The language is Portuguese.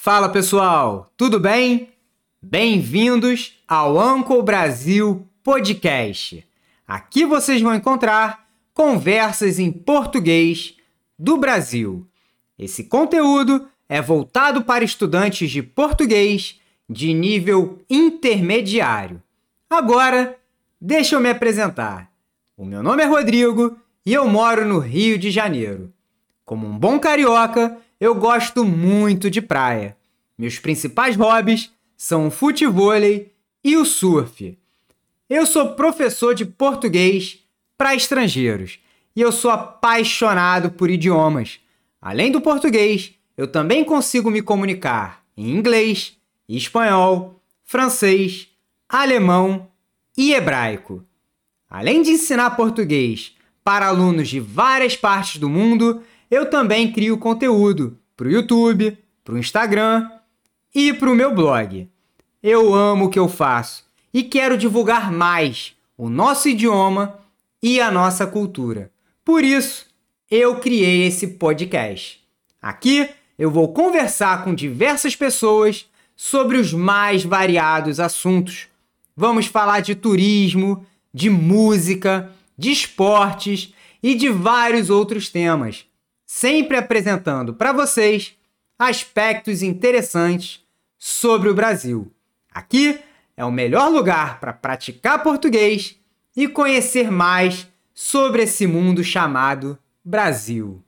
Fala pessoal, tudo bem? Bem-vindos ao Anco Brasil Podcast. Aqui vocês vão encontrar conversas em português do Brasil. Esse conteúdo é voltado para estudantes de português de nível intermediário. Agora, deixa eu me apresentar. O meu nome é Rodrigo e eu moro no Rio de Janeiro. Como um bom carioca, eu gosto muito de praia. Meus principais hobbies são o futevôlei e o surf. Eu sou professor de português para estrangeiros e eu sou apaixonado por idiomas. Além do português, eu também consigo me comunicar em inglês, espanhol, francês, alemão e hebraico. Além de ensinar português para alunos de várias partes do mundo, eu também crio conteúdo para o YouTube, para o Instagram e para o meu blog. Eu amo o que eu faço e quero divulgar mais o nosso idioma e a nossa cultura. Por isso, eu criei esse podcast. Aqui eu vou conversar com diversas pessoas sobre os mais variados assuntos. Vamos falar de turismo, de música, de esportes e de vários outros temas, sempre apresentando para vocês aspectos interessantes sobre o Brasil. Aqui é o melhor lugar para praticar português e conhecer mais sobre esse mundo chamado Brasil.